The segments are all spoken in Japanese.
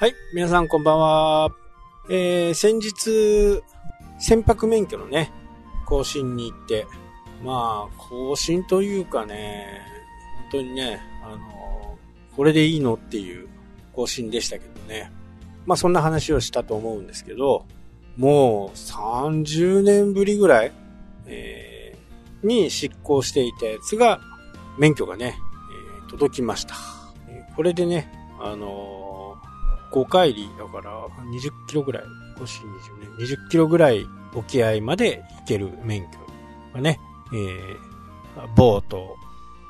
はい、皆さんこんばんは。えー、先日、船舶免許のね、更新に行って、まあ、更新というかね、本当にね、あの、これでいいのっていう更新でしたけどね。まあそんな話をしたと思うんですけど、もう30年ぶりぐらい、えー、に執行していたやつが、免許がね、えー、届きました。これでね、あの5海里、だから20キロぐらい、5 20年、20キロぐらい沖合まで行ける免許がね、えー、ボート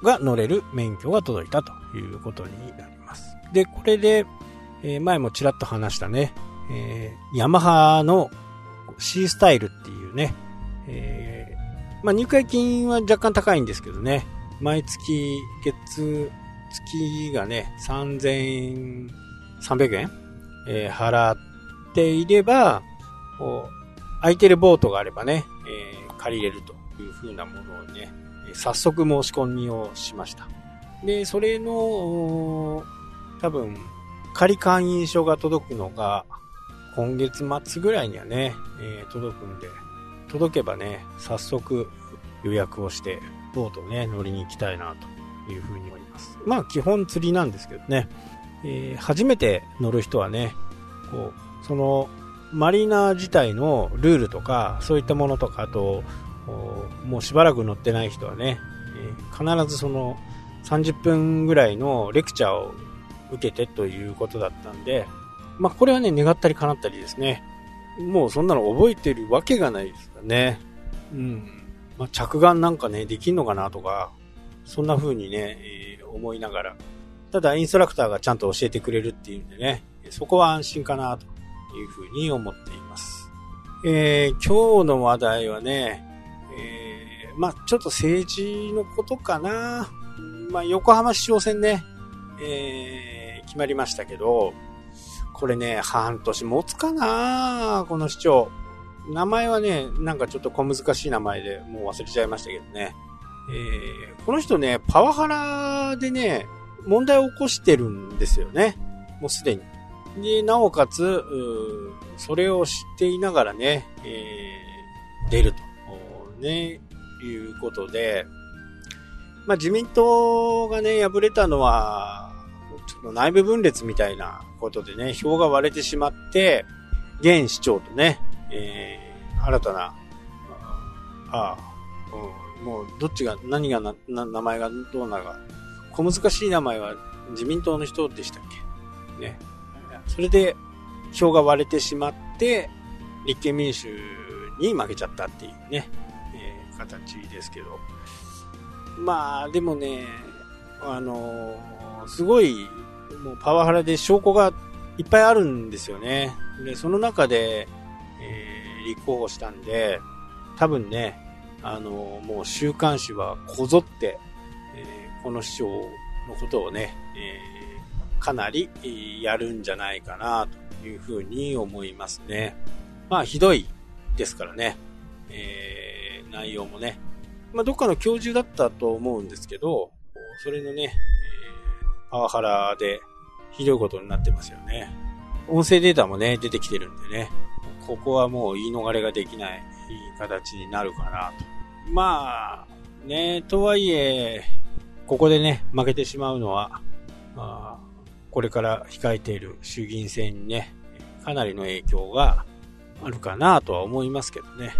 が乗れる免許が届いたということになります。で、これで、えー、前もちらっと話したね、えー、ヤマハの C スタイルっていうね、えー、まあ入会金は若干高いんですけどね、毎月月、月がね、3000円300円、えー、払っていれば、空いてるボートがあればね、えー、借りれるという風なものをね、早速申し込みをしました。で、それの、多分、仮会員証が届くのが、今月末ぐらいにはね、えー、届くんで、届けばね、早速予約をして、ボートね、乗りに行きたいなというふうに思います。まあ、基本釣りなんですけどね、えー、初めて乗る人はね、こう、その、マリーナ自体のルールとか、そういったものとか、あと、もうしばらく乗ってない人はね、えー、必ずその30分ぐらいのレクチャーを受けてということだったんで、まあこれはね、願ったり叶ったりですね。もうそんなの覚えてるわけがないですからね。うん。まあ着眼なんかね、できんのかなとか、そんな風にね、えー、思いながらただ、インストラクターがちゃんと教えてくれるっていうんでね、そこは安心かなというふうに思っています。えー、今日の話題はね、えー、まあちょっと政治のことかな。まあ横浜市長選ね、えー、決まりましたけど、これね、半年持つかなこの市長。名前はね、なんかちょっと小難しい名前でもう忘れちゃいましたけどね。えー、この人ね、パワハラでね、問題を起こしてるんですよね。もうすでに。で、なおかつ、それを知っていながらね、えー、出ると、ね、いうことで、まあ自民党がね、敗れたのは、ちょっと内部分裂みたいなことでね、票が割れてしまって、現市長とね、えー、新たな、ああ、うん、もうどっちが、何がな、名前がどうなるか、小難しい名前は自民党の人でしたっけ？ね。それで票が割れてしまって、立憲民主に負けちゃったっていうね、えー、形ですけど。まあ、でもね、あのー、すごい、もうパワハラで証拠がいっぱいあるんですよね。で、その中で、えー、立候補したんで、多分ね、あのー、もう週刊誌はこぞって、この市長のことをね、えー、かなりやるんじゃないかなというふうに思いますね。まあ、ひどいですからね、えー、内容もね。まあ、どっかの教授だったと思うんですけど、それのね、えー、パワハラでひどいことになってますよね。音声データもね、出てきてるんでね、ここはもう言い逃れができない形になるかなと。まあ、ね、とはいえ、ここでね、負けてしまうのは、あこれから控えている衆議院選にね、かなりの影響があるかなとは思いますけどね。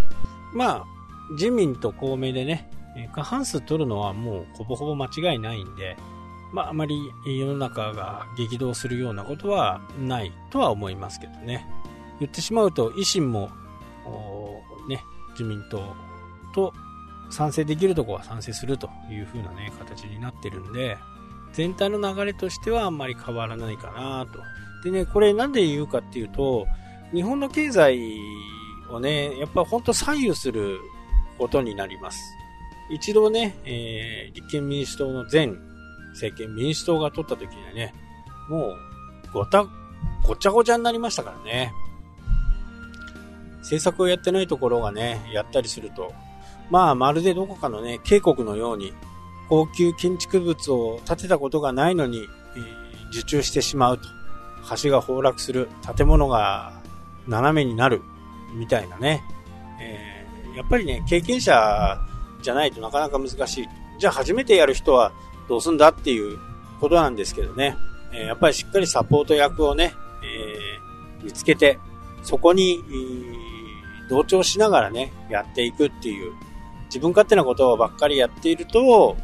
まあ、自民と公明でね、過半数取るのはもうほぼほぼ間違いないんで、まああまり世の中が激動するようなことはないとは思いますけどね。言ってしまうと維新も、ね、自民党と賛成できるとこは賛成するという風なね、形になってるんで、全体の流れとしてはあんまり変わらないかなと。でね、これなんで言うかっていうと、日本の経済をね、やっぱほんと左右することになります。一度ね、えー、立憲民主党の前政権民主党が取った時にはね、もう、ごた、ごちゃごちゃになりましたからね。政策をやってないところがね、やったりすると、まあ、まるでどこかのね、渓谷のように、高級建築物を建てたことがないのに、えー、受注してしまうと。橋が崩落する、建物が斜めになる、みたいなね、えー、やっぱりね、経験者じゃないとなかなか難しい。じゃあ初めてやる人はどうすんだっていうことなんですけどね、えー、やっぱりしっかりサポート役をね、えー、見つけて、そこに、同調しながらね、やっていくっていう、自分勝手なことばっかりやっていると、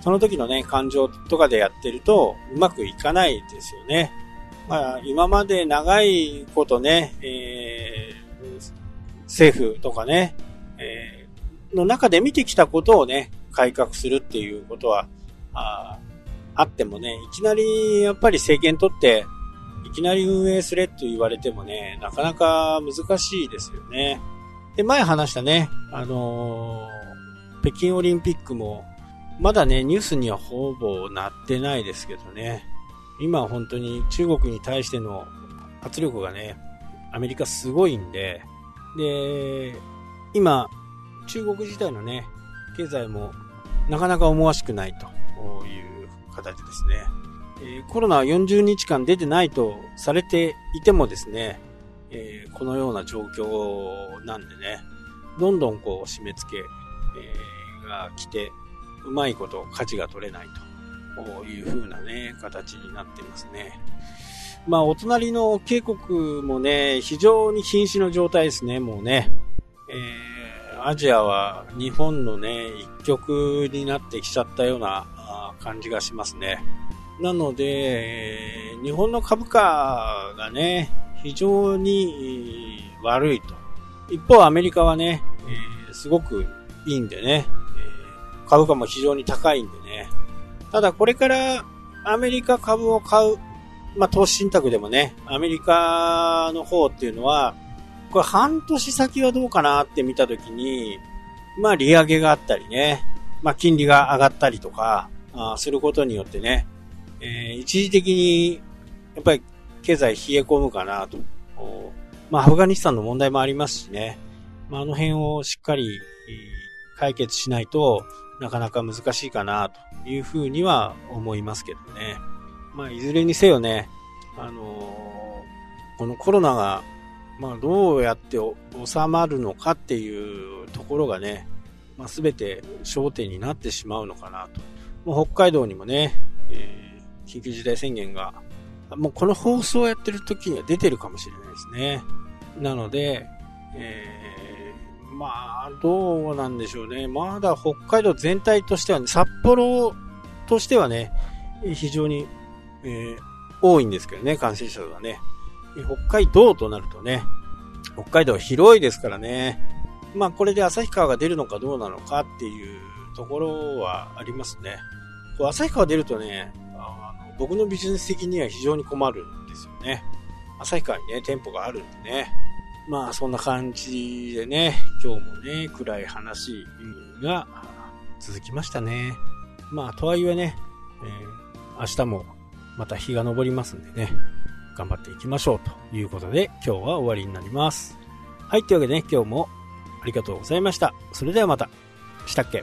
その時のね、感情とかでやってると、うまくいかないですよね。まあ、今まで長いことね、えー、政府とかね、えー、の中で見てきたことをね、改革するっていうことは、ああってもね、いきなりやっぱり政権取って、いきなり運営すれって言われてもね、なかなか難しいですよね。で、前話したね、あのー、北京オリンピックも、まだね、ニュースにはほぼなってないですけどね。今本当に中国に対しての圧力がね、アメリカすごいんで、で、今、中国自体のね、経済もなかなか思わしくないという形ですね。え、コロナは40日間出てないとされていてもですね、え、このような状況なんでね、どんどんこう締め付け、えー、が来て、うまいこと価値が取れないと。いう風なね、形になってますね。まあ、お隣の渓谷もね、非常に瀕死の状態ですね、もうね。えー、アジアは日本のね、一極になってきちゃったような感じがしますね。なので、日本の株価がね、非常に悪いと。一方、アメリカはね、えー、すごくいいんでね、えー、株価も非常に高いんでね、ただこれからアメリカ株を買う、まあ、投資信託でもね、アメリカの方っていうのは、これ半年先はどうかなって見たときに、まあ利上げがあったりね、まあ金利が上がったりとか、あすることによってね、えー、一時的に、やっぱり経済冷え込むかなと。まあアフガニスタンの問題もありますしね、まああの辺をしっかり解決しないと、なかなか難しいかなというふうには思いますけどね。まあ、いずれにせよね、あのー、このコロナが、まあ、どうやって収まるのかっていうところがね、まあ、全て焦点になってしまうのかなと。もう北海道にもね、えー、緊急事態宣言が、もうこの放送をやってる時には出てるかもしれないですね。なので、えーまあ、どうなんでしょうね。まだ北海道全体としては、ね、札幌としてはね、非常に、えー、多いんですけどね、感染者がね。北海道となるとね、北海道は広いですからね。まあ、これで旭川が出るのかどうなのかっていうところはありますね。旭川出るとね、あの僕のビジネス的には非常に困るんですよね。旭川にね、店舗があるんでね。まあそんな感じでね、今日もね、暗い話が続きましたね。まあとはいえね、えー、明日もまた日が昇りますんでね、頑張っていきましょうということで今日は終わりになります。はい、というわけでね、今日もありがとうございました。それではまた。したっけ？